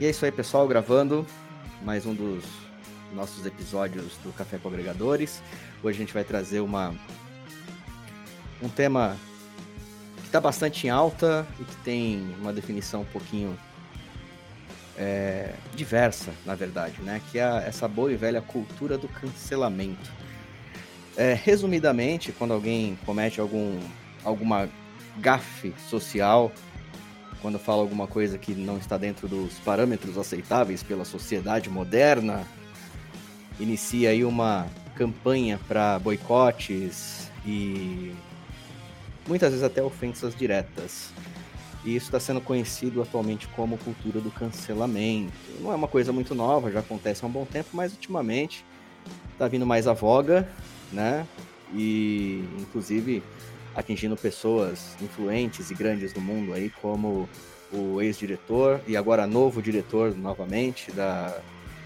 E é isso aí, pessoal, gravando mais um dos nossos episódios do Café com Agregadores. Hoje a gente vai trazer uma um tema que está bastante em alta e que tem uma definição um pouquinho é, diversa, na verdade, né? Que é essa boa e velha cultura do cancelamento. É, resumidamente, quando alguém comete algum, alguma gafe social, quando fala alguma coisa que não está dentro dos parâmetros aceitáveis pela sociedade moderna, inicia aí uma campanha para boicotes e muitas vezes até ofensas diretas. E isso está sendo conhecido atualmente como cultura do cancelamento. Não é uma coisa muito nova, já acontece há um bom tempo, mas ultimamente está vindo mais à voga, né? E inclusive atingindo pessoas influentes e grandes do mundo aí, como o ex-diretor e agora novo diretor novamente da,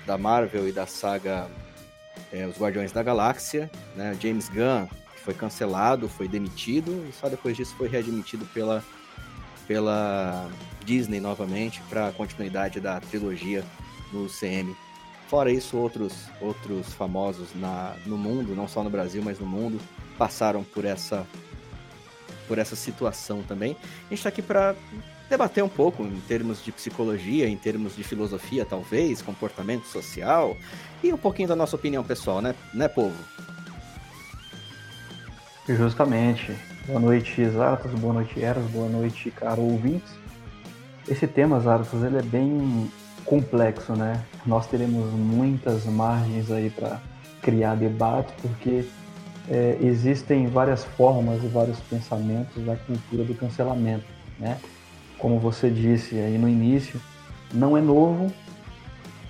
da Marvel e da saga é, Os Guardiões da Galáxia, né? James Gunn, que foi cancelado, foi demitido e só depois disso foi readmitido pela, pela Disney novamente para a continuidade da trilogia no CM. Fora isso, outros, outros famosos na, no mundo, não só no Brasil, mas no mundo, passaram por essa por essa situação também. A gente está aqui para debater um pouco em termos de psicologia, em termos de filosofia, talvez, comportamento social e um pouquinho da nossa opinião pessoal, né, né povo? Justamente. Boa noite, Zaratas. Boa noite, Eras. Boa noite, caro ouvintes. Esse tema, Zaratas, ele é bem complexo, né? Nós teremos muitas margens aí para criar debate, porque é, existem várias formas e vários pensamentos da cultura do cancelamento, né? Como você disse aí no início, não é novo,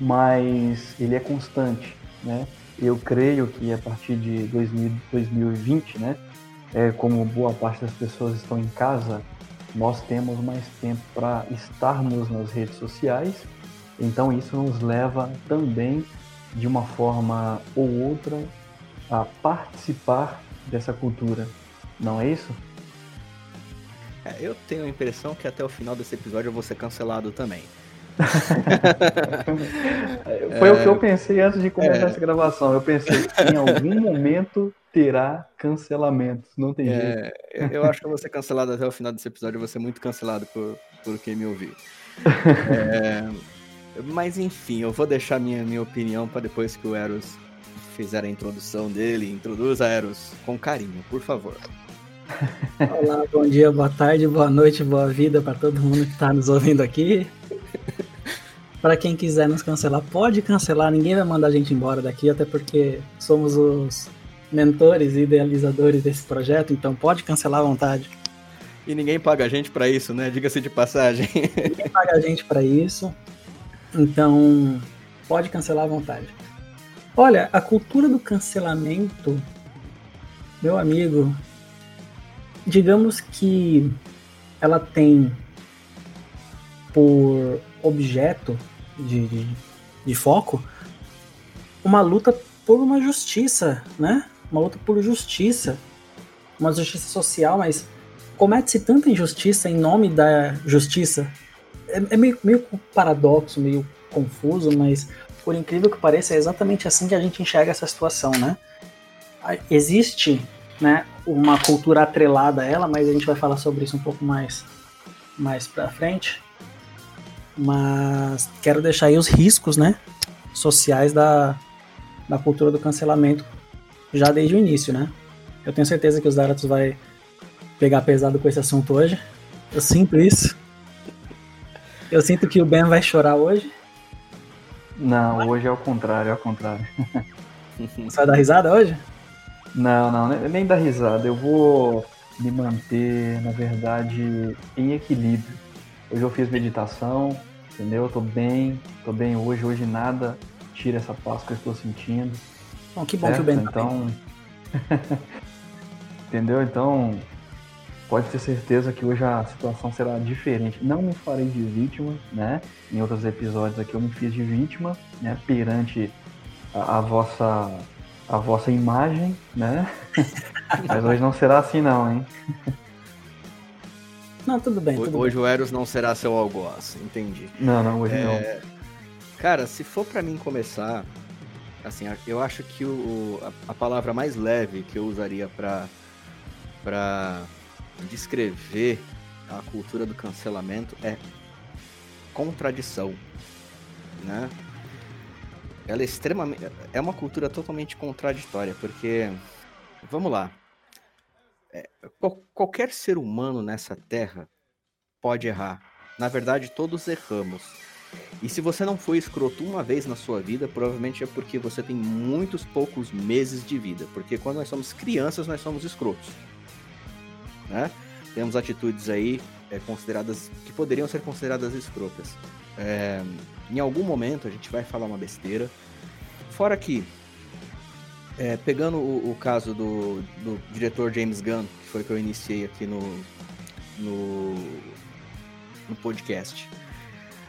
mas ele é constante, né? Eu creio que a partir de 2000, 2020, né, é, como boa parte das pessoas estão em casa, nós temos mais tempo para estarmos nas redes sociais. Então isso nos leva também de uma forma ou outra a participar dessa cultura, não é isso? É, eu tenho a impressão que até o final desse episódio eu vou ser cancelado também. Foi é... o que eu pensei antes de começar é... essa gravação. Eu pensei, em algum momento terá cancelamento. Não tem é... jeito. Eu acho que eu vou ser cancelado até o final desse episódio. Eu vou ser muito cancelado por, por quem me ouvir. É, mas enfim, eu vou deixar minha, minha opinião para depois que o Eros fizer a introdução dele. Introduza Eros com carinho, por favor. Olá, bom dia, boa tarde, boa noite, boa vida para todo mundo que está nos ouvindo aqui. para quem quiser nos cancelar, pode cancelar, ninguém vai mandar a gente embora daqui, até porque somos os mentores e idealizadores desse projeto, então pode cancelar à vontade. E ninguém paga a gente para isso, né? Diga-se de passagem. Ninguém paga a gente para isso. Então, pode cancelar à vontade. Olha, a cultura do cancelamento, meu amigo, digamos que ela tem por objeto de, de, de, foco uma luta por uma justiça, né? Uma luta por justiça, uma justiça social, mas comete-se tanta injustiça em nome da justiça. É, é meio, meio paradoxo, meio confuso, mas por incrível que pareça, é exatamente assim que a gente enxerga essa situação, né? Existe né, uma cultura atrelada a ela, mas a gente vai falar sobre isso um pouco mais, mais pra frente. Mas quero deixar aí os riscos né, sociais da, da cultura do cancelamento já desde o início, né? Eu tenho certeza que os Daratos vai pegar pesado com esse assunto hoje. Eu sinto isso. Eu sinto que o Ben vai chorar hoje. Não, hoje é o contrário, é o contrário. Você vai dar risada hoje? Não, não, nem dar risada. Eu vou me manter, na verdade, em equilíbrio. Hoje eu fiz meditação, entendeu? Eu tô bem, tô bem hoje. Hoje nada tira essa paz que eu estou sentindo. Bom, que bom certo? que o Ben tá Então, entendeu? Então, pode ter certeza que hoje a situação será diferente. Não me farei de vítima, né? Em outros episódios aqui eu me fiz de vítima, né? Perante a, a vossa a vossa imagem, né? Mas hoje não será assim não, hein? Não, tudo bem. Tudo hoje bem. o Eros não será seu algoz, entendi. Não, não, hoje é... não. Cara, se for para mim começar, assim, eu acho que o, a, a palavra mais leve que eu usaria para para descrever a cultura do cancelamento é contradição, né? Ela é extremamente é uma cultura totalmente contraditória, porque vamos lá, é, qualquer ser humano nessa terra pode errar. Na verdade, todos erramos. E se você não foi escroto uma vez na sua vida, provavelmente é porque você tem muitos poucos meses de vida. Porque quando nós somos crianças, nós somos escrotos. Né? Temos atitudes aí é, consideradas que poderiam ser consideradas escrotas. É, em algum momento a gente vai falar uma besteira. Fora que é, pegando o, o caso do, do, diretor James Gunn, que foi que eu iniciei aqui no, no, no podcast.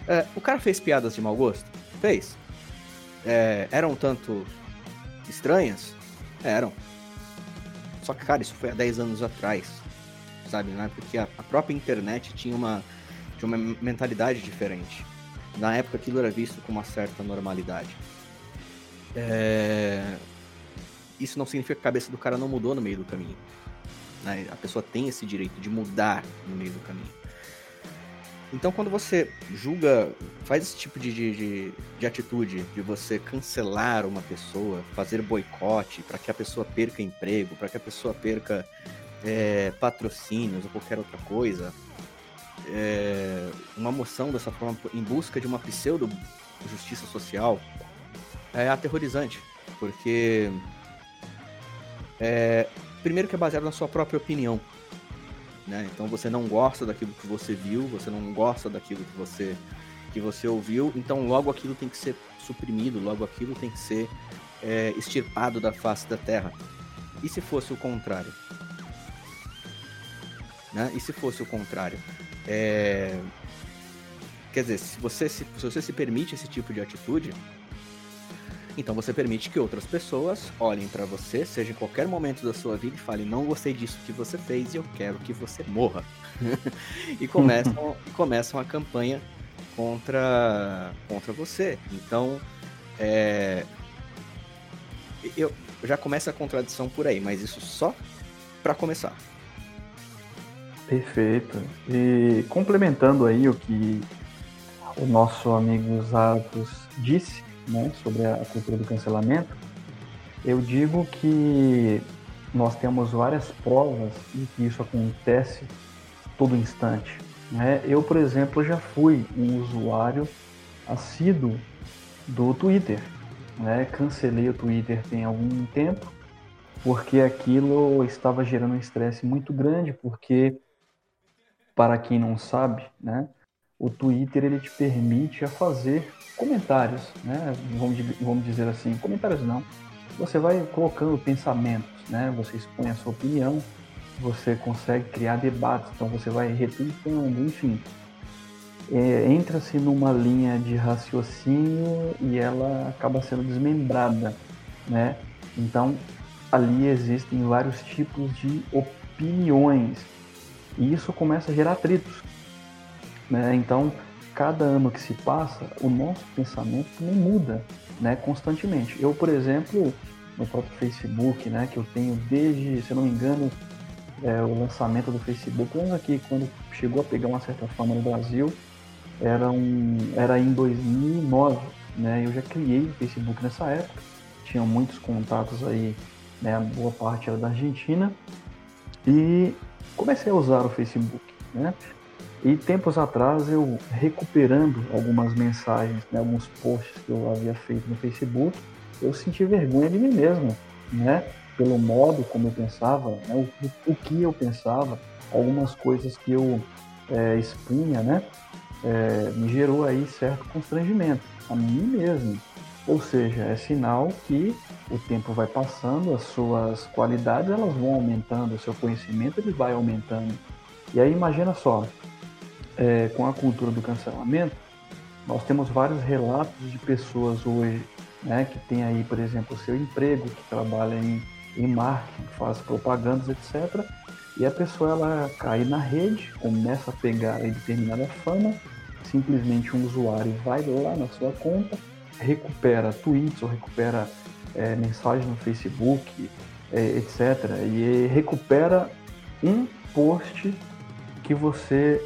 É, o cara fez piadas de mau gosto? Fez. É, eram um tanto estranhas? Eram. Só que, cara, isso foi há 10 anos atrás. Sabe, né? Porque a, a própria internet tinha uma, tinha uma mentalidade diferente. Na época aquilo era visto com uma certa normalidade. É, isso não significa que a cabeça do cara não mudou no meio do caminho. Né? A pessoa tem esse direito de mudar no meio do caminho. Então, quando você julga, faz esse tipo de, de, de atitude, de você cancelar uma pessoa, fazer boicote para que a pessoa perca emprego, para que a pessoa perca é, patrocínios ou qualquer outra coisa, é, uma moção dessa forma em busca de uma pseudo justiça social é aterrorizante, porque é, primeiro que é baseado na sua própria opinião. Né? Então você não gosta daquilo que você viu, você não gosta daquilo que você, que você ouviu, então logo aquilo tem que ser suprimido, logo aquilo tem que ser é, extirpado da face da terra. E se fosse o contrário? Né? E se fosse o contrário? É... Quer dizer, se você se, se você se permite esse tipo de atitude, então você permite que outras pessoas olhem para você, seja em qualquer momento da sua vida, e falem: não gostei disso que você fez e eu quero que você morra. e começam, começam a campanha contra, contra você. Então, é, eu já começa a contradição por aí, mas isso só para começar. Perfeito. E complementando aí o que o nosso amigo Zatos disse, né, sobre a cultura do cancelamento, eu digo que nós temos várias provas de que isso acontece todo instante. Né? Eu, por exemplo, já fui um usuário assíduo do Twitter. Né? Cancelei o Twitter tem algum tempo, porque aquilo estava gerando um estresse muito grande, porque, para quem não sabe, né, o Twitter ele te permite a fazer comentários, né? Vamos, vamos dizer assim, comentários não. Você vai colocando pensamentos, né? Você expõe a sua opinião, você consegue criar debates, então você vai retweetando, enfim. É, Entra-se numa linha de raciocínio e ela acaba sendo desmembrada, né? Então, ali existem vários tipos de opiniões e isso começa a gerar atritos, né? Então, cada ano que se passa, o nosso pensamento também muda né, constantemente. Eu, por exemplo, no próprio Facebook, né, que eu tenho desde, se eu não me engano, é, o lançamento do Facebook, pelo aqui, quando chegou a pegar uma certa fama no Brasil, era, um, era em 2009, né, eu já criei o Facebook nessa época, tinha muitos contatos aí, né, boa parte era da Argentina, e comecei a usar o Facebook, né, e tempos atrás eu recuperando algumas mensagens, né, alguns posts que eu havia feito no Facebook, eu senti vergonha de mim mesmo, né? Pelo modo como eu pensava, né, o, o que eu pensava, algumas coisas que eu é, expunha, né? É, me gerou aí certo constrangimento a mim mesmo. Ou seja, é sinal que o tempo vai passando, as suas qualidades elas vão aumentando, o seu conhecimento ele vai aumentando. E aí imagina só, é, com a cultura do cancelamento, nós temos vários relatos de pessoas hoje né, que tem aí, por exemplo, o seu emprego, que trabalha em, em marketing, faz propagandas, etc. E a pessoa ela cai na rede, começa a pegar aí determinada fama, simplesmente um usuário vai lá na sua conta, recupera tweets ou recupera é, mensagem no Facebook, é, etc. E recupera um post que você,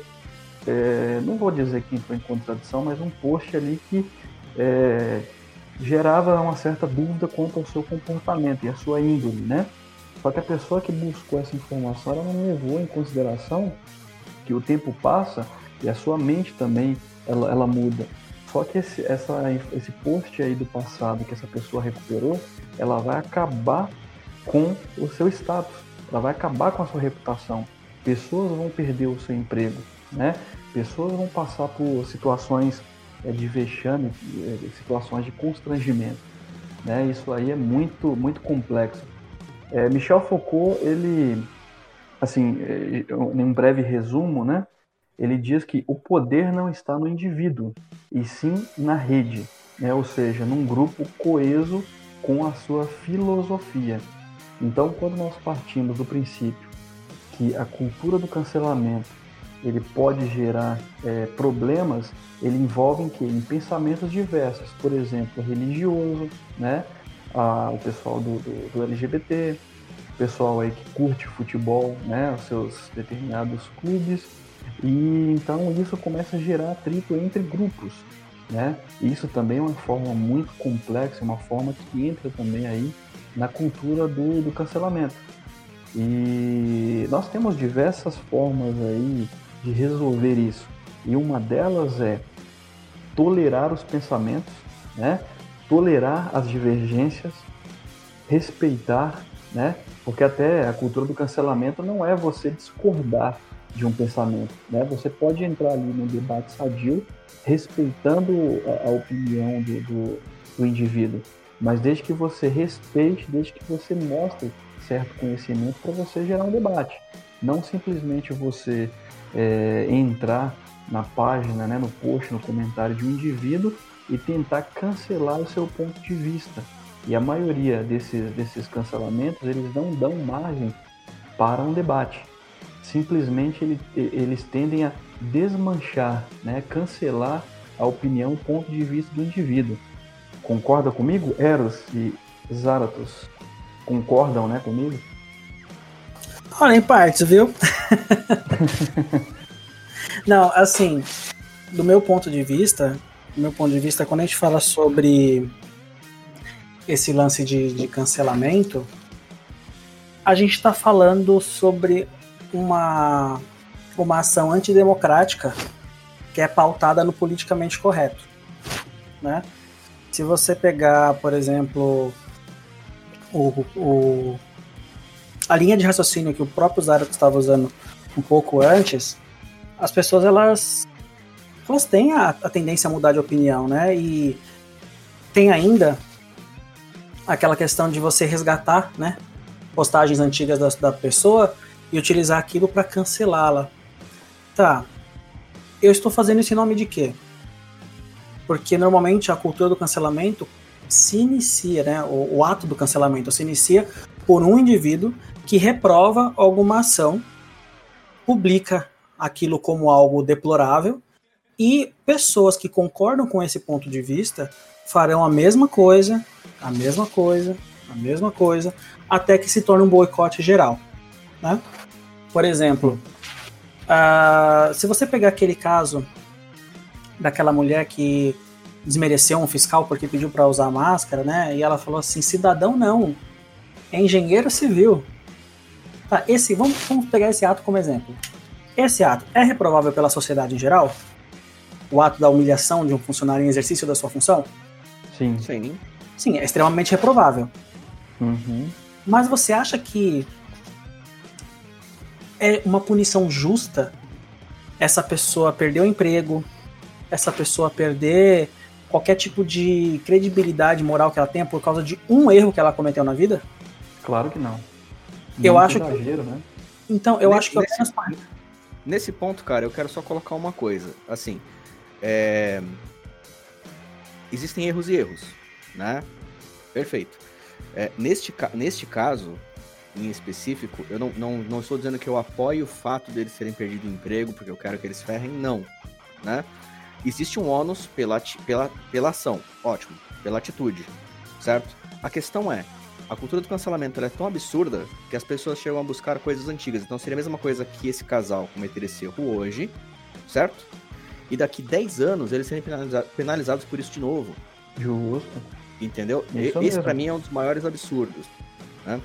é, não vou dizer que entrou em contradição, mas um post ali que é, gerava uma certa dúvida quanto ao seu comportamento e a sua índole, né? Só que a pessoa que buscou essa informação, ela não levou em consideração que o tempo passa e a sua mente também ela, ela muda. Só que esse, essa, esse post aí do passado que essa pessoa recuperou, ela vai acabar com o seu status, ela vai acabar com a sua reputação. Pessoas vão perder o seu emprego, né? Pessoas vão passar por situações é, de vexame, é, situações de constrangimento, né? Isso aí é muito, muito complexo. É, Michel Foucault, ele, assim, em um breve resumo, né? Ele diz que o poder não está no indivíduo, e sim na rede, né? ou seja, num grupo coeso com a sua filosofia. Então, quando nós partimos do princípio que a cultura do cancelamento ele pode gerar é, problemas, ele envolve em, que? em pensamentos diversos, por exemplo, religioso, né? o pessoal do, do, do, LGBT, o pessoal aí que curte futebol, né? os seus determinados clubes, e então isso começa a gerar atrito entre grupos, né? Isso também é uma forma muito complexa, uma forma que entra também aí na cultura do, do cancelamento. E nós temos diversas formas aí de resolver isso. E uma delas é tolerar os pensamentos, né? tolerar as divergências, respeitar, né? porque até a cultura do cancelamento não é você discordar de um pensamento. Né? Você pode entrar ali no debate sadio, respeitando a, a opinião do, do, do indivíduo, mas desde que você respeite, desde que você mostre certo conhecimento para você gerar um debate. Não simplesmente você é, entrar na página, né, no post, no comentário de um indivíduo e tentar cancelar o seu ponto de vista. E a maioria desses, desses cancelamentos, eles não dão margem para um debate. Simplesmente ele, eles tendem a desmanchar, né, cancelar a opinião, o ponto de vista do indivíduo. Concorda comigo? Eros e Zaratos concordam né, comigo? Olha, em partes, viu? Não, assim, do meu ponto de vista, do meu ponto de vista, quando a gente fala sobre esse lance de, de cancelamento, a gente está falando sobre uma, uma ação antidemocrática que é pautada no politicamente correto. Né? Se você pegar, por exemplo, o, o, a linha de raciocínio que o próprio Zara estava usando um pouco antes, as pessoas elas, elas têm a, a tendência a mudar de opinião, né? E tem ainda aquela questão de você resgatar, né? Postagens antigas da, da pessoa e utilizar aquilo para cancelá-la. Tá. Eu estou fazendo isso em nome de quê? Porque normalmente a cultura do cancelamento se inicia, né? O, o ato do cancelamento se inicia por um indivíduo que reprova alguma ação, publica aquilo como algo deplorável e pessoas que concordam com esse ponto de vista farão a mesma coisa, a mesma coisa, a mesma coisa, até que se torne um boicote geral. Né? Por exemplo, uh, se você pegar aquele caso daquela mulher que desmereceu um fiscal porque pediu para usar máscara, né? E ela falou assim: cidadão não, é engenheiro civil. Tá, esse, vamos, vamos pegar esse ato como exemplo. Esse ato é reprovável pela sociedade em geral? O ato da humilhação de um funcionário em exercício da sua função? Sim. Sim. Sim, é extremamente reprovável. Uhum. Mas você acha que é uma punição justa essa pessoa perder o emprego, essa pessoa perder qualquer tipo de credibilidade moral que ela tenha por causa de um erro que ela cometeu na vida? Claro que não. eu acho exagero, que. Né? Então, eu nesse, acho que nesse, nesse ponto, cara, eu quero só colocar uma coisa. Assim, é... existem erros e erros, né? Perfeito. É, neste, neste caso, em específico, eu não, não, não estou dizendo que eu apoio o fato deles terem perdido o emprego porque eu quero que eles ferrem, não. Né? existe um ônus pela, pela, pela ação, ótimo, pela atitude, certo? A questão é, a cultura do cancelamento é tão absurda que as pessoas chegam a buscar coisas antigas. Então seria a mesma coisa que esse casal cometer esse erro hoje, certo? E daqui 10 anos eles serem penaliza penalizados por isso de novo. Justo. Entendeu? Isso esse para mim é um dos maiores absurdos. Né?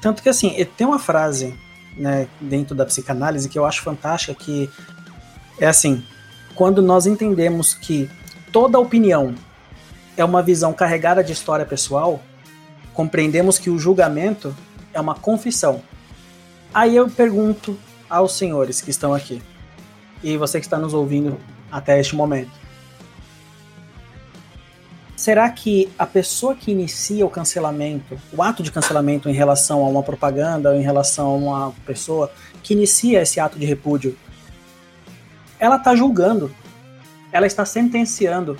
Tanto que assim, tem uma frase né, dentro da psicanálise que eu acho fantástica que é assim, quando nós entendemos que toda opinião é uma visão carregada de história pessoal, compreendemos que o julgamento é uma confissão. Aí eu pergunto aos senhores que estão aqui, e você que está nos ouvindo até este momento: será que a pessoa que inicia o cancelamento, o ato de cancelamento em relação a uma propaganda ou em relação a uma pessoa que inicia esse ato de repúdio, ela está julgando, ela está sentenciando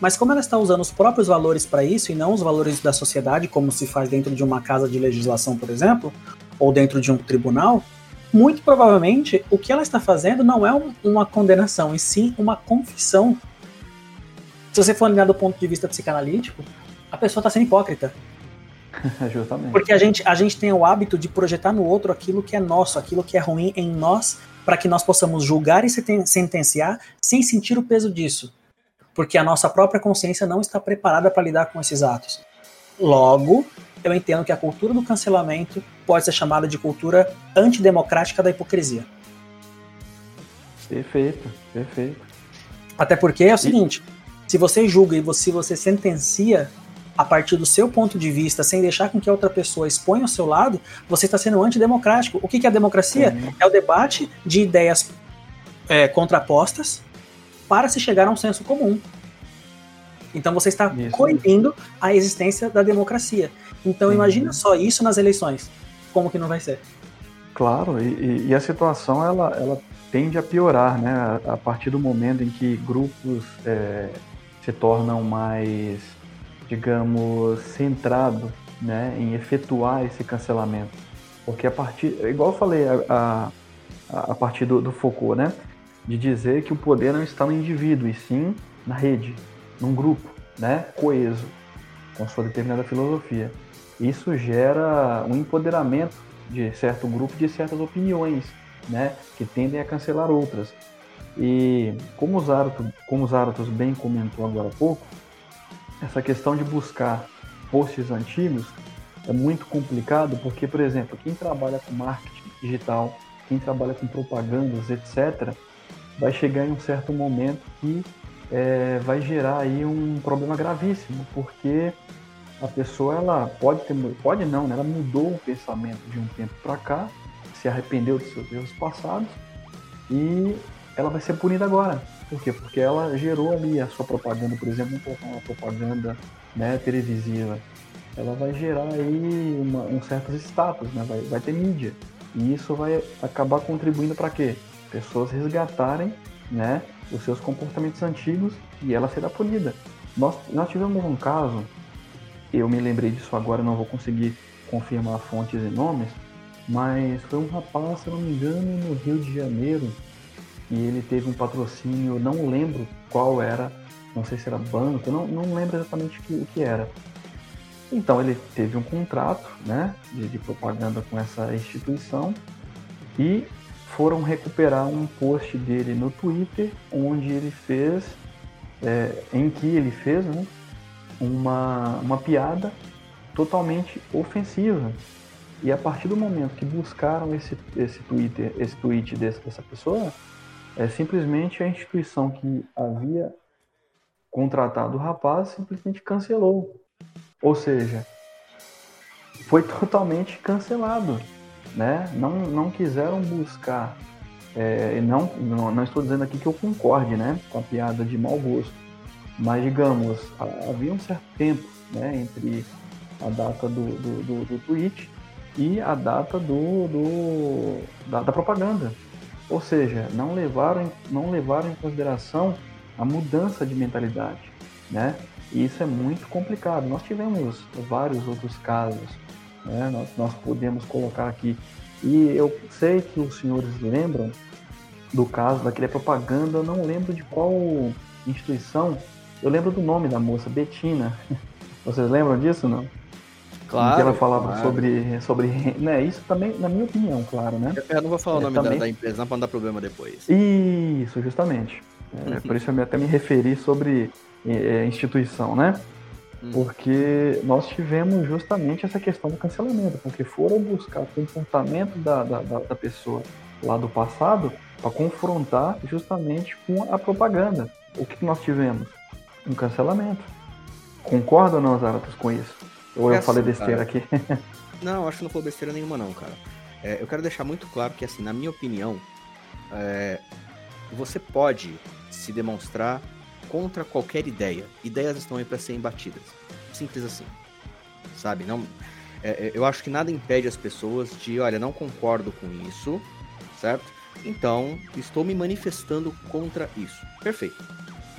mas como ela está usando os próprios valores para isso e não os valores da sociedade, como se faz dentro de uma casa de legislação, por exemplo, ou dentro de um tribunal, muito provavelmente o que ela está fazendo não é um, uma condenação, e sim uma confissão. Se você for olhar do ponto de vista psicanalítico, a pessoa está sendo hipócrita. Justamente. Porque a gente, a gente tem o hábito de projetar no outro aquilo que é nosso, aquilo que é ruim em nós, para que nós possamos julgar e sentenciar sem sentir o peso disso porque a nossa própria consciência não está preparada para lidar com esses atos. Logo, eu entendo que a cultura do cancelamento pode ser chamada de cultura antidemocrática da hipocrisia. Perfeito, perfeito. Até porque é o seguinte: se você julga e se você sentencia a partir do seu ponto de vista, sem deixar com que a outra pessoa exponha o seu lado, você está sendo antidemocrático. O que é a democracia? Uhum. É o debate de ideias é, contrapostas para se chegar a um senso comum. Então você está isso. coibindo a existência da democracia. Então uhum. imagina só isso nas eleições. Como que não vai ser? Claro, e, e a situação ela, ela tende a piorar, né? A, a partir do momento em que grupos é, se tornam mais, digamos, centrados né, em efetuar esse cancelamento. Porque a partir, igual eu falei, a, a, a partir do, do Foucault, né? de dizer que o poder não está no indivíduo, e sim na rede, num grupo, né, coeso, com sua determinada filosofia. Isso gera um empoderamento de certo grupo, de certas opiniões, né, que tendem a cancelar outras. E como o Zaratos, como o Zaratos bem comentou agora há pouco, essa questão de buscar posts antigos é muito complicado porque, por exemplo, quem trabalha com marketing digital, quem trabalha com propagandas, etc., vai chegar em um certo momento que é, vai gerar aí um problema gravíssimo, porque a pessoa ela pode ter, pode não, né? ela mudou o pensamento de um tempo para cá, se arrependeu dos seus erros passados e ela vai ser punida agora. Por quê? Porque ela gerou ali a sua propaganda, por exemplo, uma propaganda né, televisiva. Ela vai gerar aí uma, um certos status, né? vai, vai ter mídia. E isso vai acabar contribuindo para quê? pessoas resgatarem né, os seus comportamentos antigos e ela será punida. Nós, nós tivemos um caso, eu me lembrei disso agora, não vou conseguir confirmar fontes e nomes, mas foi um rapaz, se não me engano, no Rio de Janeiro, e ele teve um patrocínio, não lembro qual era, não sei se era banco, não, não lembro exatamente o que, o que era. Então ele teve um contrato né, de, de propaganda com essa instituição e foram recuperar um post dele no Twitter, onde ele fez, é, em que ele fez né, uma, uma piada totalmente ofensiva. E a partir do momento que buscaram esse, esse Twitter, esse tweet desse, dessa pessoa, é simplesmente a instituição que havia contratado o rapaz simplesmente cancelou. Ou seja, foi totalmente cancelado né, não, não quiseram buscar, é, não, não, não, estou dizendo aqui que eu concorde né, com a piada de mau gosto, mas digamos, havia um certo tempo né, entre a data do, do, do, do tweet e a data do, do da, da, propaganda. Ou seja, não levaram, não levaram em consideração a mudança de mentalidade. Né? E isso é muito complicado. Nós tivemos vários outros casos né? Nós, nós podemos colocar aqui. E eu sei que os senhores lembram do caso daquele propaganda, eu não lembro de qual instituição, eu lembro do nome da moça, Betina. Vocês lembram disso, não? Claro. Que ela falava claro. sobre, sobre. Né, isso também, na minha opinião, claro, né? Eu não vou falar o É, nome da- também- da, empresa, não pra não dar problema depois. Isso, justamente. É, por isso eu até me referi sobre é, instituição, né? Hum. Porque nós tivemos justamente essa questão do cancelamento, porque foram buscar o comportamento da, da, da- da pessoa lá do passado para confrontar justamente com a propaganda. O que nós tivemos? Um cancelamento. Concorda ou não, com isso? Ou É eu falei assim, besteira cara. aqui? Não, acho que não falou besteira nenhuma, não, cara. É, eu quero deixar muito claro que, assim, na minha opinião, é, você pode se demonstrar contra qualquer ideia. Ideias estão aí para serem batidas. Simples assim. Sabe? Não, é, é, eu acho que nada impede as pessoas de, olha, não concordo com isso, certo? Então, estou me manifestando contra isso. Perfeito.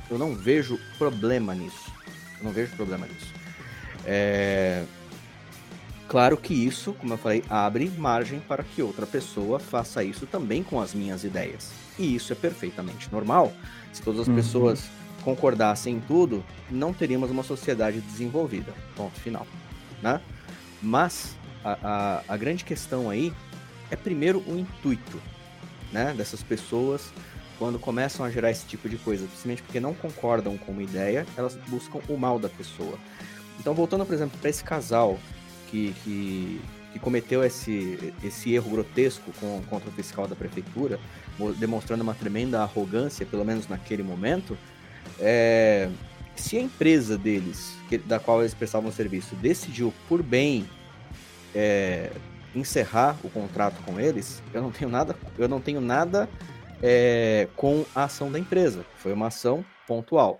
Eu não vejo problema nisso. Eu não vejo problema nisso. É, Claro que isso, como eu falei, abre margem para que outra pessoa faça isso também com as minhas ideias. E isso é perfeitamente normal. Se todas as Uhum. pessoas concordassem em tudo, não teríamos uma sociedade desenvolvida. Ponto final. Né? Mas a, a, a grande questão aí é primeiro o intuito né, dessas pessoas quando começam a gerar esse tipo de coisa, principalmente porque não concordam com uma ideia, elas buscam o mal da pessoa. Então, voltando, por exemplo, para esse casal que, que, que cometeu esse, esse erro grotesco com, contra o fiscal da prefeitura, mo- demonstrando uma tremenda arrogância, pelo menos naquele momento, é, se a empresa deles, que- da qual eles prestavam serviço, decidiu por bem é, encerrar o contrato com eles, eu não tenho nada, eu não tenho nada é, com a ação da empresa. Foi uma ação pontual.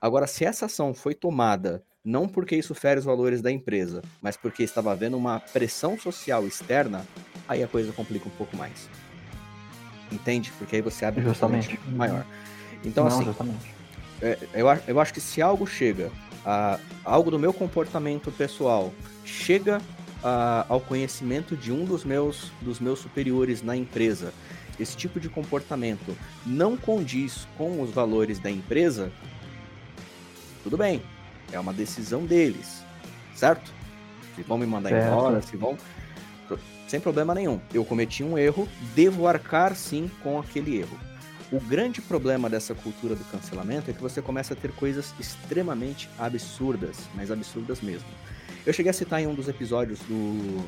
Agora, se essa ação foi tomada não porque isso fere os valores da empresa, mas porque estava havendo uma pressão social externa, aí a coisa complica um pouco mais. Entende? Porque aí você abre um Justamente. precedente maior. Então, não, assim, justamente. é, eu, eu acho que se algo chega, a, algo do meu comportamento pessoal chega a- ao conhecimento de um dos meus, dos meus superiores na empresa, esse tipo de comportamento não condiz com os valores da empresa, tudo bem, é uma decisão deles, certo? Se vão me mandar Certo. embora, se vão. Sem problema nenhum. Eu cometi um erro, devo arcar sim com aquele erro. O grande problema dessa cultura do cancelamento é que você começa a ter coisas extremamente absurdas, mas absurdas mesmo. Eu cheguei a citar em um dos episódios do,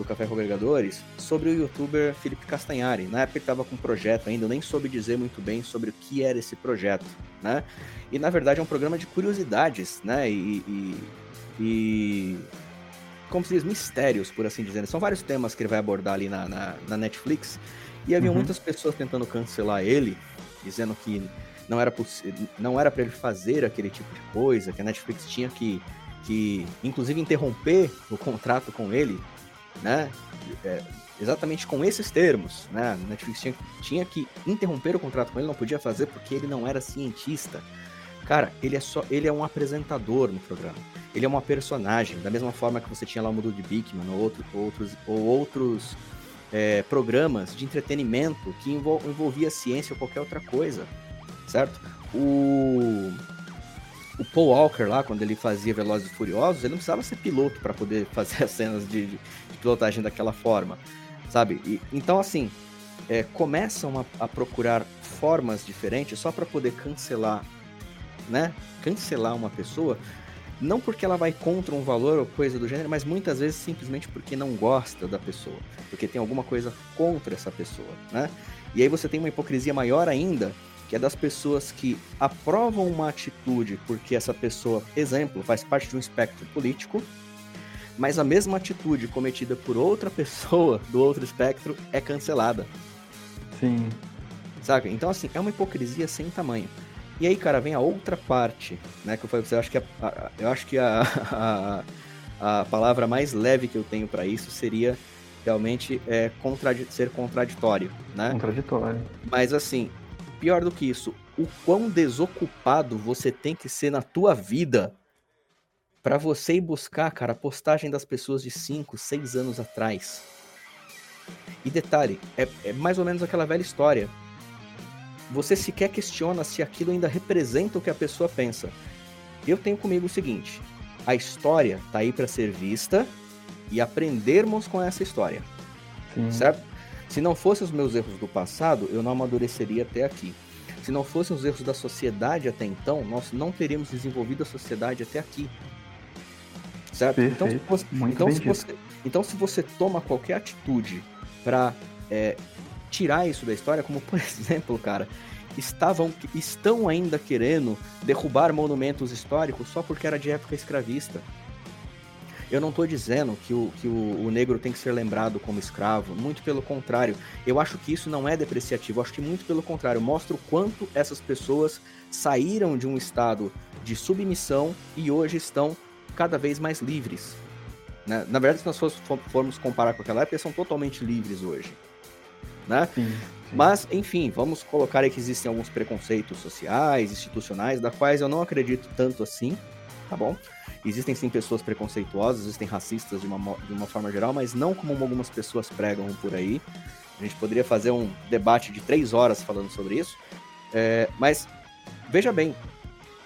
do Café com Agregadores sobre o youtuber Felipe Castanhari. Na época ele estava com um projeto ainda, eu nem soube dizer muito bem sobre o que era esse projeto, né? E na verdade é um programa de curiosidades, né? E, e, e como se diz, mistérios, por assim dizer. São vários temas que ele vai abordar ali na, na, na Netflix. E havia Uhum. muitas pessoas tentando cancelar ele, dizendo que não era possi- não era para ele fazer aquele tipo de coisa, que a Netflix tinha que, que inclusive interromper o contrato com ele, né? É, exatamente com esses termos, né? A Netflix tinha, tinha que interromper o contrato com ele, não podia fazer porque ele não era cientista. Cara, ele é só, ele é um apresentador no programa. Ele é uma personagem, da mesma forma que você tinha lá o Mundo de Bigman ou outro, outros ou outros é, programas de entretenimento que envol, envolvia ciência ou qualquer outra coisa, certo? O o Paul Walker lá, quando ele fazia Velozes e Furiosos, ele não precisava ser piloto para poder fazer as cenas de, de, de pilotagem daquela forma, sabe? E, então, assim, é, começam a, a procurar formas diferentes só para poder cancelar, né? Cancelar uma pessoa, não porque ela vai contra um valor ou coisa do gênero, mas muitas vezes simplesmente porque não gosta da pessoa, porque tem alguma coisa contra essa pessoa, né? E aí você tem uma hipocrisia maior ainda, que é das pessoas que aprovam uma atitude porque essa pessoa, exemplo, faz parte de um espectro político, mas a mesma atitude cometida por outra pessoa do outro espectro é cancelada, Sim. saca? Então, assim, é uma hipocrisia sem tamanho. E aí, cara, vem a outra parte, né, que eu falei pra você, eu acho que a, a- eu acho que a, a, a palavra mais leve que eu tenho pra isso seria realmente é, contradi ser contraditório, né? Contraditório. Mas assim, pior do que isso, o quão desocupado você tem que ser na tua vida pra você ir buscar, cara, a postagem das pessoas de 5, 6 anos atrás. E detalhe, é, é mais ou menos aquela velha história. você sequer questiona se aquilo ainda representa o que a pessoa pensa. Eu tenho comigo o seguinte: a história tá aí para ser vista e aprendermos com essa história. Sim. Certo? Se não fossem os meus erros do passado, eu não amadureceria até aqui. Se não fossem os erros da sociedade até então, nós não teríamos desenvolvido a sociedade até aqui. Certo? Então, se você, então, se você, então, se você toma qualquer atitude para é, tirar isso da história, como por exemplo, cara, estavam estão ainda querendo derrubar monumentos históricos só porque era de época escravista. Eu não estou dizendo que, o, que o, o, negro tem que ser lembrado como escravo, muito pelo contrário. Eu acho que isso não é depreciativo, eu acho que muito pelo contrário, mostra o quanto essas pessoas saíram de um estado de submissão e hoje estão cada vez mais livres. Né? Na verdade, se nós formos comparar com aquela época, eles são totalmente livres hoje. Né? Sim, sim. Mas, enfim, vamos colocar aí que existem alguns preconceitos sociais, institucionais, da quais eu não acredito tanto assim, tá bom? Existem sim pessoas preconceituosas, existem racistas de uma, de uma forma geral, mas não como algumas pessoas pregam por aí. A gente poderia fazer um debate de três horas falando sobre isso. É, mas, veja bem,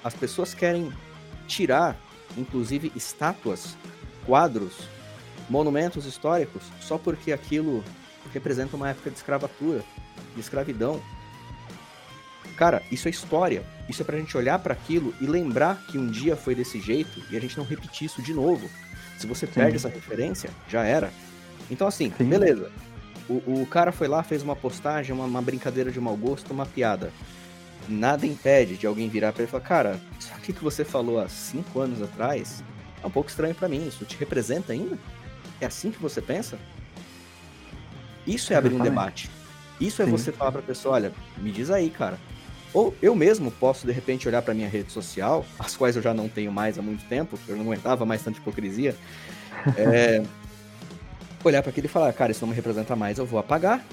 as pessoas querem tirar, inclusive, estátuas, quadros, monumentos históricos, só porque aquilo representa uma época de escravatura, de escravidão. Cara, isso é história. Isso é pra gente olhar para aquilo e lembrar que um dia foi desse jeito e a gente não repetir isso de novo. Se você Sim. perde essa referência, já era. Então, assim, Sim. beleza. O, o, cara foi lá, fez uma postagem, uma, uma, brincadeira de mau gosto, uma piada. Nada impede de alguém virar para ele e falar: Cara, isso aqui que você falou há cinco anos atrás é um pouco estranho para mim. Isso te representa ainda? É assim que você pensa? Isso é abrir um debate. Isso é Sim. você falar pra pessoa: Olha, me diz aí, cara ou eu mesmo posso, de repente, olhar para minha rede social, as quais eu já não tenho mais há muito tempo, eu não aguentava mais tanta hipocrisia. É, olhar para aquilo e falar, cara, isso não me representa mais, eu vou apagar.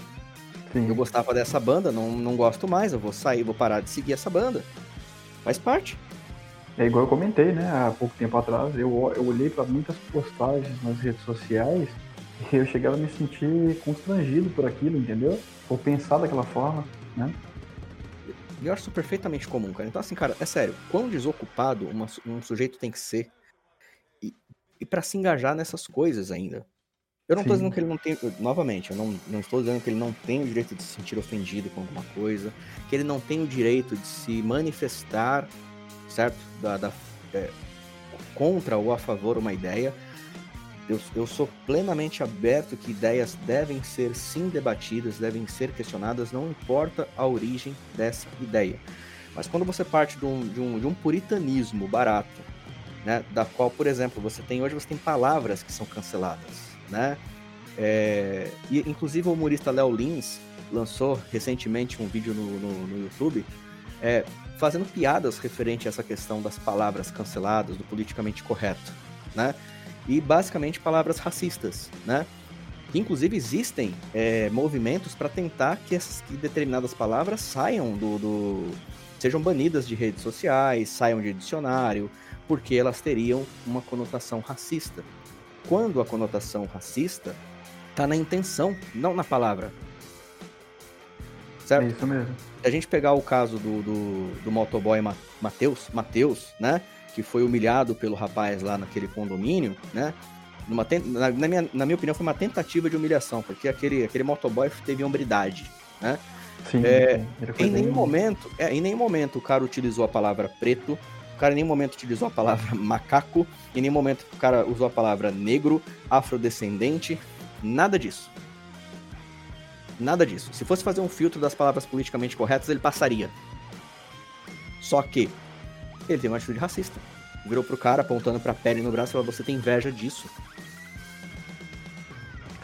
Sim. Eu gostava dessa banda, não, não gosto mais, eu vou sair, vou parar de seguir essa banda. Faz parte. É igual eu comentei, né, há pouco tempo atrás, eu, eu olhei para muitas postagens nas redes sociais e eu chegava a me sentir constrangido por aquilo, entendeu? Ou pensar daquela forma, né? Eu acho isso perfeitamente comum, cara. Então, assim, cara, é sério, quão desocupado uma, um sujeito tem que ser e, e para se engajar nessas coisas ainda. Eu não tô dizendo que ele não tem. Novamente, eu não, não estou dizendo que ele não tem o direito de se sentir ofendido com alguma coisa, que ele não tem o direito de se manifestar, certo? Da, da é, contra ou a favor uma ideia eu, eu sou plenamente aberto que ideias devem ser sim debatidas, devem ser questionadas, não importa a origem dessa ideia. Mas quando você parte de um, de um, de um puritanismo barato, né, da qual, por exemplo, você tem hoje você tem palavras que são canceladas, né? É, e inclusive o humorista Léo Lins lançou recentemente um vídeo no, no, no YouTube é, fazendo piadas referente a essa questão das palavras canceladas, do politicamente correto, né? e basicamente palavras racistas, né? Inclusive existem é, movimentos para tentar que, essas, que determinadas palavras saiam do, do, sejam banidas de redes sociais, saiam de dicionário, porque elas teriam uma conotação racista. Quando a conotação racista está na intenção, não na palavra. Certo? É isso mesmo. Se a gente pegar o caso do, do, do motoboy Mateus, Mateus, né? que foi humilhado pelo rapaz lá naquele condomínio, né? Numa, na, na, minha, na minha opinião, foi uma tentativa de humilhação, porque aquele, aquele motoboy teve hombridade, né? Sim, é, em nenhum momento, é, em nenhum momento o cara utilizou a palavra preto, cara em nenhum momento utilizou a palavra macaco, em nenhum momento o cara usou a palavra negro, afrodescendente, nada disso. Nada disso. Se fosse fazer um filtro das palavras politicamente corretas, ele passaria. Só que ele tem uma atitude racista. Virou pro cara, apontando pra pele no braço e falou: Você tem inveja disso.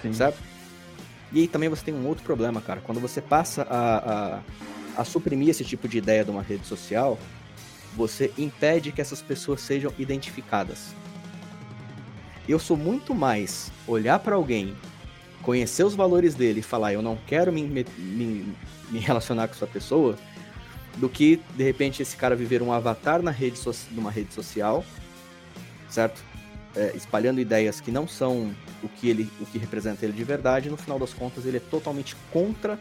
Sim. Sabe? E aí também você tem um outro problema, cara. Quando você passa a, a, a suprimir esse tipo de ideia de uma rede social, você impede que essas pessoas sejam identificadas. Eu sou muito mais olhar para alguém, conhecer os valores dele e falar eu não quero me, me, me relacionar com essa pessoa, do que de repente esse cara viver um avatar na rede so numa rede social, certo? É, espalhando ideias que não são o que ele o que representa ele de verdade, no final das contas ele é totalmente contra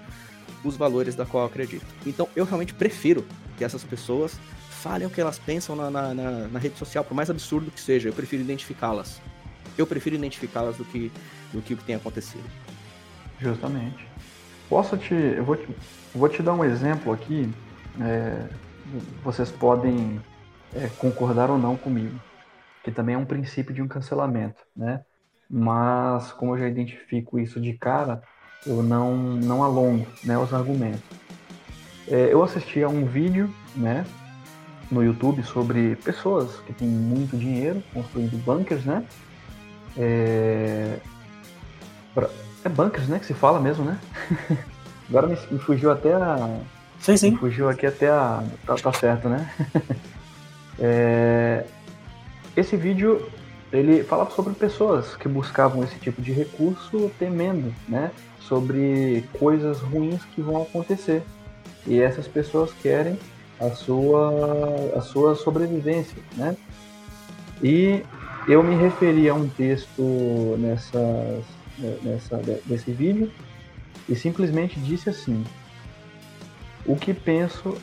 os valores da qual eu acredito. Então eu realmente prefiro que essas pessoas falem o que elas pensam na, na, na, na rede social, por mais absurdo que seja, eu prefiro identificá-las. Eu prefiro identificá-las do que, do que o que tem acontecido. Justamente. Posso te. Eu vou te, vou te dar um exemplo aqui. É, vocês podem é, concordar ou não comigo. Que também é um princípio de um cancelamento, né? Mas como eu já identifico isso de cara, eu não, não alongo né, os argumentos. É, eu assisti a um vídeo né, no YouTube sobre pessoas que têm muito dinheiro construindo bunkers, né? É, é bunkers, né? Que se fala mesmo, né? Agora me, me, fugiu até a. Sim, sim. Me fugiu aqui até a. Tá, tá certo, né? é, esse vídeo ele falava sobre pessoas que buscavam esse tipo de recurso temendo, né? Sobre coisas ruins que vão acontecer. E essas pessoas querem a sua, a sua sobrevivência, né? E eu me referi a um texto nessa, nessa, nesse vídeo e simplesmente disse assim: o que penso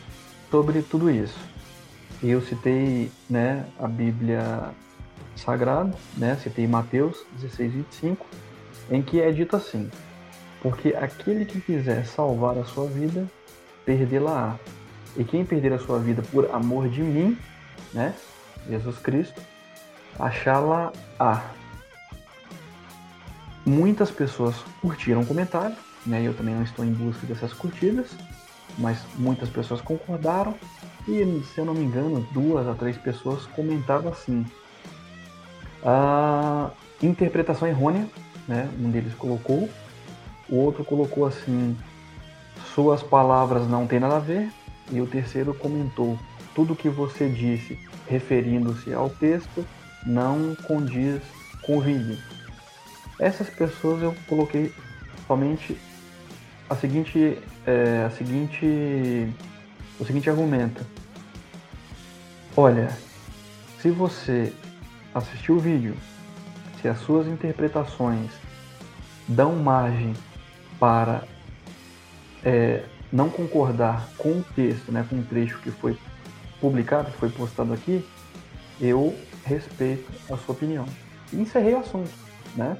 sobre tudo isso? E eu citei né, a Bíblia Sagrada, né, citei Mateus 16, 25, em que é dito assim: Porque aquele que quiser salvar a sua vida, perdê-la-á. E quem perder a sua vida por amor de mim, né, Jesus Cristo, achá-la-á. Muitas pessoas curtiram o comentário, né? Eu também não estou em busca dessas curtidas, mas muitas pessoas concordaram e, se eu não me engano, duas a três pessoas comentaram assim: a interpretação errônea, né? Um deles colocou, o outro colocou assim: suas palavras não têm nada a ver, e o terceiro comentou: tudo que você disse referindo-se ao texto não condiz com o vídeo. Essas pessoas eu coloquei somente a seguinte, é, a seguinte, o seguinte argumento. Olha, se você assistiu o vídeo, se as suas interpretações dão margem para é, não concordar com o texto, né, com o trecho que foi publicado, que foi postado aqui, eu respeito a sua opinião. E encerrei o assunto, né?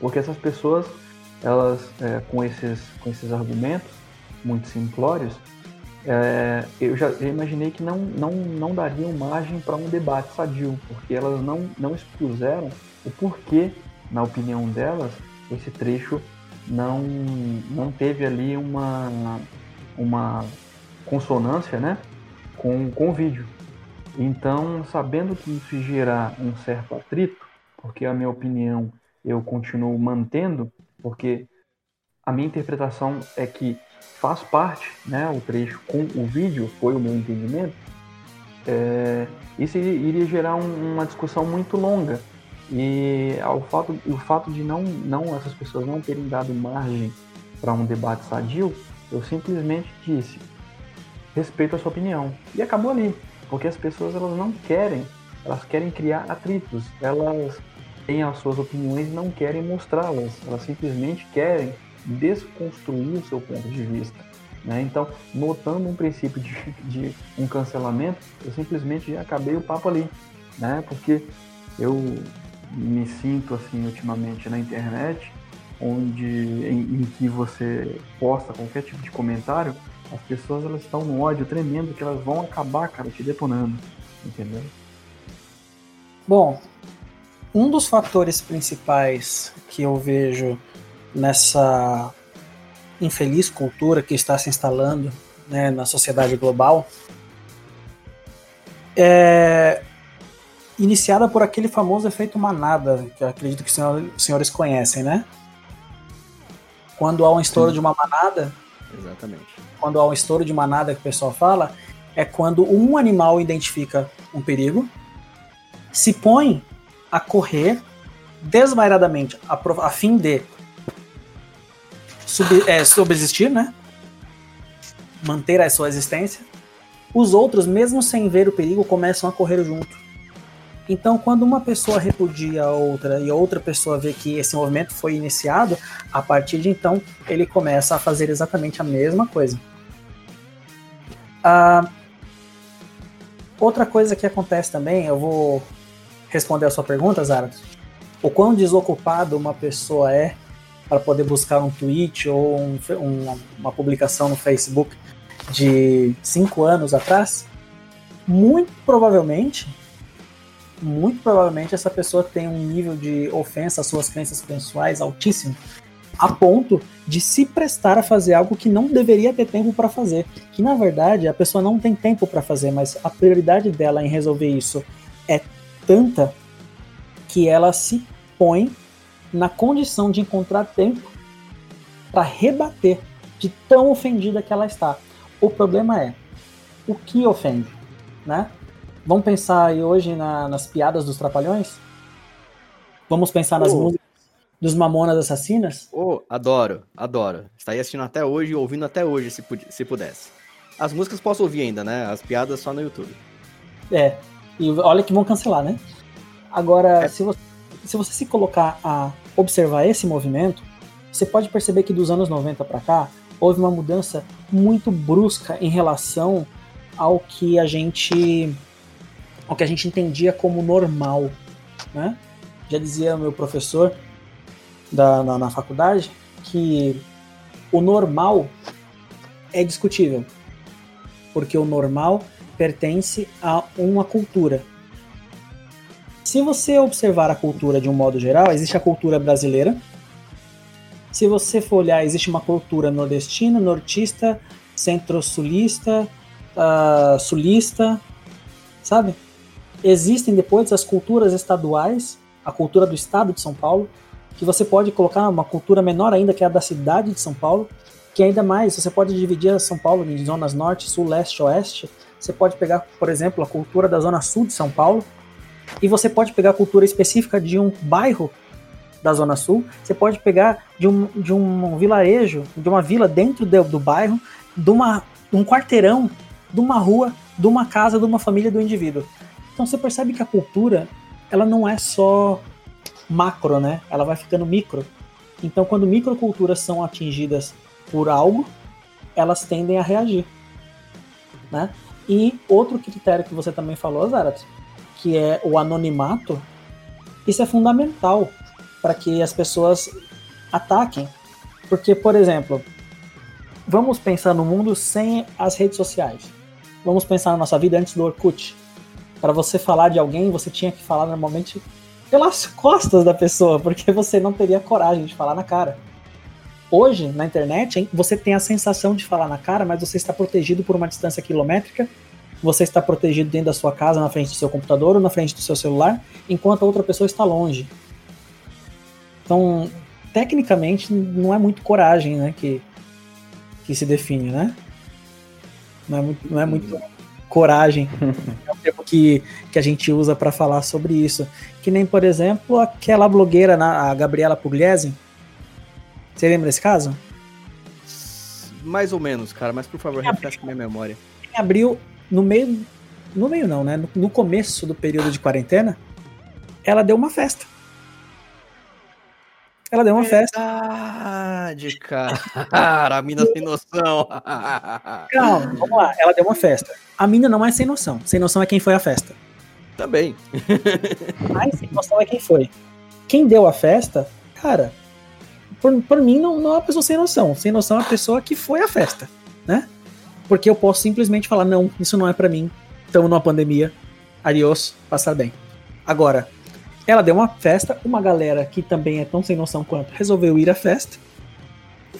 Porque essas pessoas, elas, é, com, esses, com esses argumentos muito simplórios, é, eu já imaginei que não, não, não dariam margem para um debate sadio, porque elas não, não expuseram o porquê, na opinião delas, esse trecho não, não teve ali uma, uma consonância né, com, com o vídeo. Então, sabendo que isso gerar um certo atrito, porque a minha opinião eu continuo mantendo, porque a minha interpretação é que faz parte, né, o trecho com o vídeo, foi o meu entendimento, é, isso iria gerar um, uma discussão muito longa. E ao fato, o fato de não, não essas pessoas não terem dado margem para um debate sadio, eu simplesmente disse respeito a sua opinião. E acabou ali. Porque as pessoas elas não querem, elas querem criar atritos, elas têm as suas opiniões e não querem mostrá-las, elas simplesmente querem desconstruir o seu ponto de vista. Né? Então, notando um princípio de, de, um cancelamento, eu simplesmente acabei o papo ali, né? porque eu me sinto assim ultimamente na internet, onde em, em que você posta qualquer tipo de comentário, as pessoas elas estão no ódio tremendo que elas vão acabar, cara, te detonando. Entendeu? Bom, um dos fatores principais que eu vejo nessa infeliz cultura que está se instalando né, na sociedade global é iniciada por aquele famoso efeito manada, que eu acredito que os senhores conhecem, né? Quando há um estouro Sim. de uma manada, Exatamente. Quando há um estouro de manada que o pessoal fala, é quando um animal identifica um perigo, se põe a correr desvairadamente a, a fim de sub, é, subsistir, né? Manter a sua existência. Os outros, mesmo sem ver o perigo, começam a correr junto. Então, quando uma pessoa repudia a outra e outra pessoa vê que esse movimento foi iniciado, a partir de então ele começa a fazer exatamente a mesma coisa. Ah, outra coisa que acontece também, eu vou responder a sua pergunta, Zara. O quão desocupado uma pessoa é para poder buscar um tweet ou um, um, uma publicação no Facebook de cinco anos atrás, muito provavelmente, muito provavelmente essa pessoa tem um nível de ofensa às suas crenças pessoais altíssimo, a ponto de se prestar a fazer algo que não deveria ter tempo para fazer. Que na verdade a pessoa não tem tempo para fazer, mas a prioridade dela em resolver isso é tanta que ela se põe na condição de encontrar tempo para rebater de tão ofendida que ela está. O problema é o que ofende, né? Vamos pensar aí hoje na, nas piadas dos trapalhões? Vamos pensar nas oh. músicas dos Mamonas Assassinas? Oh, adoro, adoro. Estaria assistindo até hoje e ouvindo até hoje, se, se pudesse. As músicas posso ouvir ainda, né? As piadas só no YouTube. É, e olha que vão cancelar, né? Agora, é. se, você, se você se colocar a observar esse movimento, você pode perceber que dos anos 90 para cá, houve uma mudança muito brusca em relação ao que a gente ao que a gente entendia como normal, né? Já dizia meu professor da, na, na faculdade que o normal é discutível, porque o normal pertence a uma cultura. Se você observar a cultura de um modo geral, existe a cultura brasileira. Se você for olhar, existe uma cultura nordestina, nortista, centro-sulista, uh, sulista, sabe? Existem depois as culturas estaduais, a cultura do estado de São Paulo, que você pode colocar uma cultura menor ainda, que é a da cidade de São Paulo, que ainda mais, você pode dividir São Paulo em zonas norte, sul, leste, oeste. Você pode pegar, por exemplo, a cultura da zona sul de São Paulo, e você pode pegar a cultura específica de um bairro da Zona Sul, você pode pegar de um, de um vilarejo, de uma vila dentro do, do bairro, de uma, um quarteirão, de uma rua, de uma casa, de uma família do indivíduo. Então você percebe que a cultura, ela não é só macro, né? Ela vai ficando micro. Então quando microculturas são atingidas por algo, elas tendem a reagir, né? E outro critério que você também falou, Zarat, que é o anonimato, isso é fundamental para que as pessoas ataquem. Porque, por exemplo, vamos pensar no mundo sem as redes sociais. Vamos pensar na nossa vida antes do Orkut para você falar de alguém, você tinha que falar normalmente pelas costas da pessoa, porque você não teria coragem de falar na cara. Hoje, na internet, você tem a sensação de falar na cara, mas você está protegido por uma distância quilométrica, você está protegido dentro da sua casa, na frente do seu computador ou na frente do seu celular, enquanto a outra pessoa está longe. Então, tecnicamente, não é muito coragem né, que, que se define, né? Não é muito, não é muito coragem. é o termo que, que a gente usa para falar sobre isso. Que nem, por exemplo, aquela blogueira, a Gabriela Pugliese. Você lembra desse caso? Mais ou menos, cara, mas por favor, refresque minha memória. Em abril, no meio. No meio não, né? No, no começo do período de quarentena, ela deu uma festa. Ela deu uma Verdade, festa. cara. A mina sem noção. Calma, vamos lá. Ela deu uma festa. A mina não é sem noção. Sem noção é quem foi a festa. Também. Mas sem noção é quem foi. Quem deu a festa, cara, por, por mim não, não é uma pessoa sem noção. Sem noção é a pessoa que foi a festa, né? Porque eu posso simplesmente falar, não, isso não é para mim. Estamos numa pandemia. Adiós, passar bem. Agora, ela deu uma festa, uma galera que também é tão sem noção quanto resolveu ir à festa.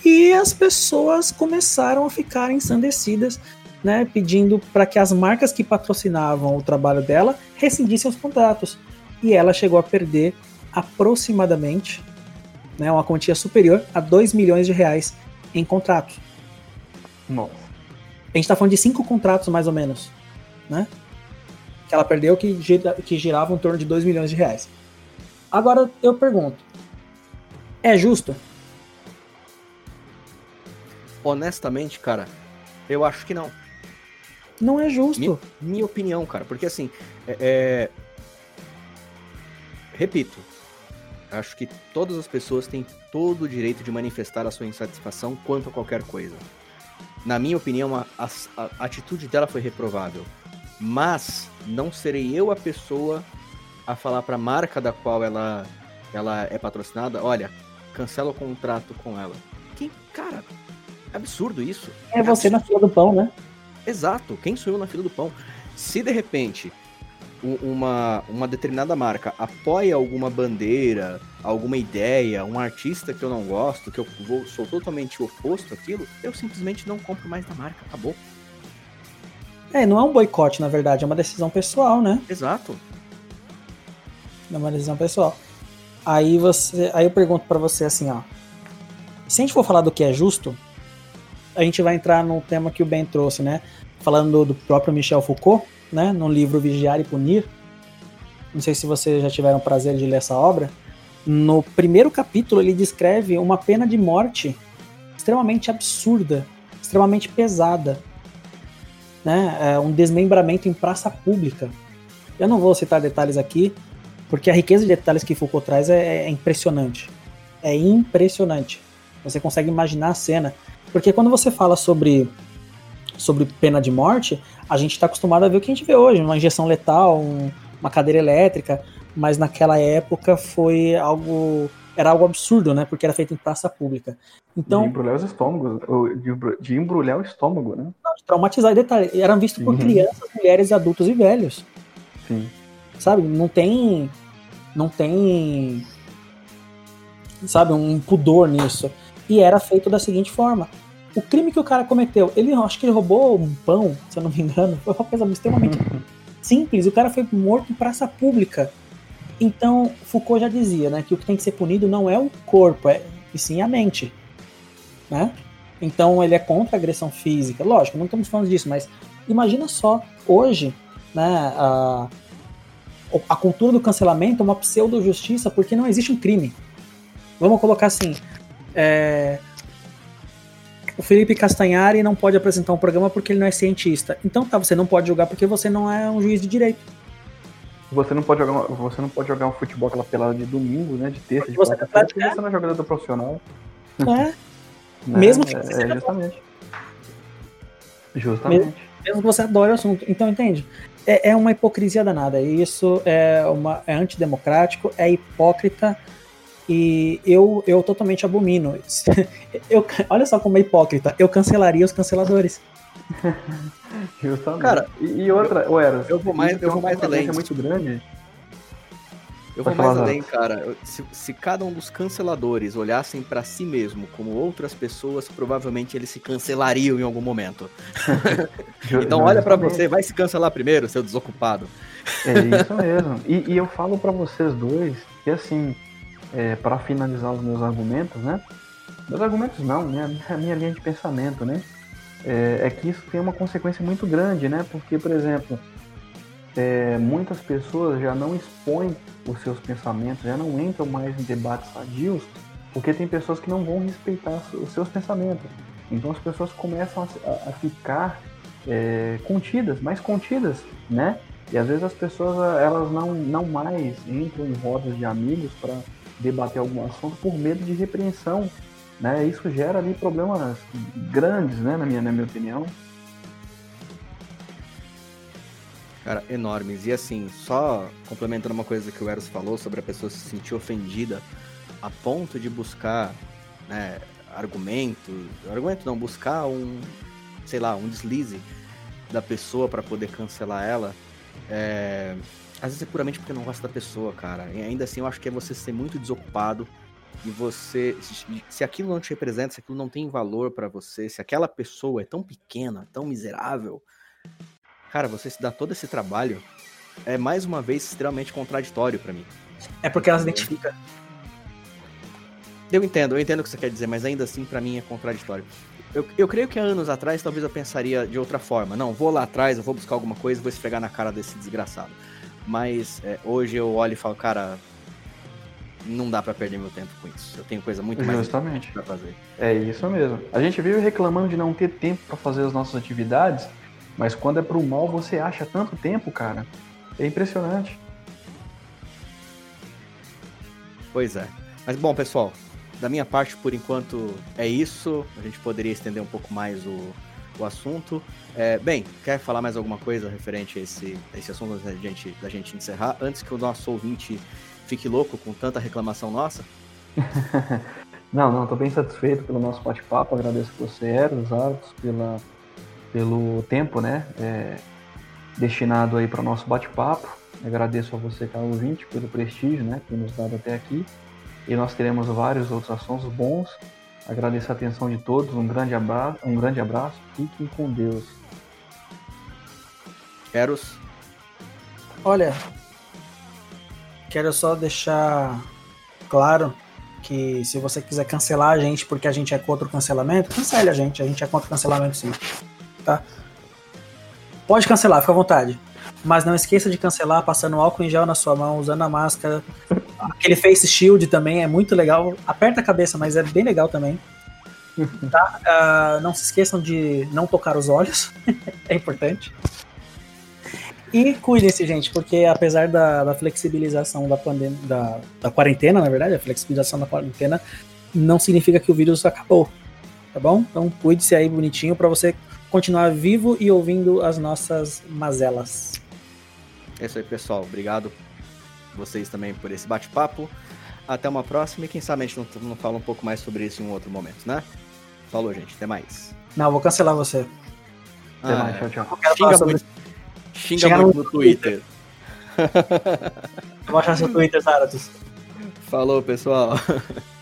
E as pessoas começaram a ficar ensandecidas, né, pedindo para que as marcas que patrocinavam o trabalho dela rescindissem os contratos. E ela chegou a perder aproximadamente né, uma quantia superior a 2 milhões de reais em contratos. Nossa. A gente está falando de cinco contratos mais ou menos, né? Que ela perdeu que, gira, que giravam em torno de 2 milhões de reais. Agora eu pergunto: é justo? Honestamente, cara, eu acho que não. Não é justo. Minha, minha opinião, cara, porque assim, é, é, repito, acho que todas as pessoas têm todo o direito de manifestar a sua insatisfação quanto a qualquer coisa. Na minha opinião, a, a, a atitude dela foi reprovável. Mas não serei eu a pessoa a falar para a marca da qual ela, ela é patrocinada, olha, cancela o contrato com ela. Que, cara, absurdo isso. É, você absurdo. na fila do pão, né? Exato, quem sou eu na fila do pão? Se de repente uma, uma determinada marca apoia alguma bandeira, alguma ideia, um artista que eu não gosto, que eu vou, sou totalmente oposto àquilo, eu simplesmente não compro mais da marca, acabou. É, não é um boicote, na verdade, é uma decisão pessoal, né? Exato. É uma decisão pessoal. Aí você, aí eu pergunto para você assim, ó. Se a gente for falar do que é justo, a gente vai entrar no tema que o Ben trouxe, né? Falando do próprio Michel Foucault, né, no livro Vigiar e Punir. Não sei se vocês já tiveram o prazer de ler essa obra. No primeiro capítulo, ele descreve uma pena de morte extremamente absurda, extremamente pesada. Né? É um desmembramento em praça pública. Eu não vou citar detalhes aqui, porque a riqueza de detalhes que Foucault traz é, é impressionante. É impressionante. Você consegue imaginar a cena. Porque quando você fala sobre sobre pena de morte, a gente está acostumado a ver o que a gente vê hoje, uma injeção letal, um, uma cadeira elétrica, mas naquela época foi algo era algo absurdo, né? Porque era feito em praça pública. Então, de embrulhar os estômagos, de embrulhar o estômago, né? Não, de traumatizar, detalhe, eram vistos por uhum. crianças, mulheres, adultos e velhos. Sim. Sabe, não tem não tem sabe, um pudor nisso. E era feito da seguinte forma: o crime que o cara cometeu, ele acho que ele roubou um pão, se eu não me engano, foi uma coisa extremamente simples. O cara foi morto em praça pública. Então, Foucault já dizia, né, que o que tem que ser punido não é o corpo, é e sim a mente, né? Então, ele é contra a agressão física. Lógico, não estamos falando disso, mas imagina só hoje, né, a, a cultura do cancelamento é uma pseudo-justiça porque não existe um crime. Vamos colocar assim, é, o Felipe Castanhari não pode apresentar um programa porque ele não é cientista. Então tá, você não pode jogar porque você não é um juiz de direito. Você não pode jogar, você não pode jogar um futebol aquela pelada de domingo, né? De terça, de você, quarta porque você não é jogador profissional. É. Né? Mesmo que é, você é, justamente. Justamente. Mesmo, mesmo que você adore o assunto. Então, entende? É, é uma hipocrisia danada. Isso é, uma, é antidemocrático, é hipócrita e eu, eu totalmente abomino. Eu, olha só como é hipócrita. Eu cancelaria os canceladores. Justamente. Cara, e, e outra, eu, Eras, eu vou mais, eu vou mais além. É muito grande. Eu vou mais além, cara. Se, se, cada um dos canceladores olhassem para si mesmo como outras pessoas, provavelmente eles se cancelariam em algum momento. então olha para você, vai se cancelar primeiro, seu desocupado. É isso mesmo. E, e eu falo para vocês dois que assim, é, para finalizar os meus argumentos, né? Meus argumentos não, minha, a minha linha de pensamento, né? É, é, que isso tem uma consequência muito grande, né? Porque, por exemplo, é, muitas pessoas já não expõem os seus pensamentos, já não entram mais em debates sadios, porque tem pessoas que não vão respeitar os seus pensamentos. Então as pessoas começam a, a ficar é, contidas, mais contidas, né? E às vezes as pessoas elas não, não mais entram em rodas de amigos para debater algum assunto por medo de repreensão. Né? Isso gera ali problemas grandes, né, na, minha, na minha opinião. Cara, enormes. E assim, só complementando uma coisa que o Eros falou sobre a pessoa se sentir ofendida a ponto de buscar né, argumento, argumento não, buscar um, sei lá, um deslize da pessoa para poder cancelar ela. É, às vezes é puramente porque não gosta da pessoa, cara. E ainda assim, eu acho que é você ser muito desocupado e você. Se, aquilo não te representa, se aquilo não tem valor para você, se aquela pessoa é tão pequena, tão miserável, cara, você se dá todo esse trabalho é mais uma vez extremamente contraditório para mim. É porque ela se identifica. Eu entendo, eu entendo o que você quer dizer, mas ainda assim para mim é contraditório. Eu, eu creio que há anos atrás talvez eu pensaria de outra forma. Não, vou lá atrás, eu vou buscar alguma coisa e vou esfregar na cara desse desgraçado. Mas é, hoje eu olho e falo, cara, não dá para perder meu tempo com isso. Eu tenho coisa muito mais Justamente. pra fazer. É isso mesmo. A gente vive reclamando de não ter tempo para fazer as nossas atividades, mas quando é pro mal você acha tanto tempo, cara. É impressionante. Pois é. Mas bom, pessoal, da minha parte, por enquanto, é isso. A gente poderia estender um pouco mais o, o assunto. É, bem, quer falar mais alguma coisa referente a esse, a esse assunto da gente, da gente encerrar? Antes que o nosso ouvinte fique louco com tanta reclamação nossa? não, não, tô bem satisfeito pelo nosso bate-papo. Agradeço você, Eros, Artos, pela, pelo tempo, né? É, destinado aí para o nosso bate-papo. Agradeço a você, caro ouvinte, pelo prestígio, né? Por nos dado até aqui. E nós teremos vários outros assuntos bons. Agradeço a atenção de todos. Um grande abraço. Um grande abraço. Fiquem com Deus. Eros. Olha, quero só deixar claro que se você quiser cancelar a gente porque a gente é contra o cancelamento, cancele a gente, a gente é contra o cancelamento sim. Tá? Pode cancelar, fica à vontade. Mas não esqueça de cancelar passando álcool em gel na sua mão, usando a máscara. Aquele face shield também é muito legal. Aperta a cabeça, mas é bem legal também. Tá? Uh, não se esqueçam de não tocar os olhos, é importante. E cuidem-se, gente, porque apesar da, da flexibilização da, pandemia, da, da quarentena, na verdade, a flexibilização da quarentena não significa que o vírus acabou, tá bom? Então cuide-se aí bonitinho para você continuar vivo e ouvindo as nossas mazelas. É isso aí, pessoal. Obrigado vocês também por esse bate-papo. Até uma próxima e quem sabe a gente não, não fala um pouco mais sobre isso em um outro momento, né? Falou, gente. Até mais. Não, vou cancelar você. Até ah, mais. Tchau, tchau. Xinga muito, xinga muito no, no Twitter. Twitter. vou achar seu Twitter, Zaratus. Falou, pessoal.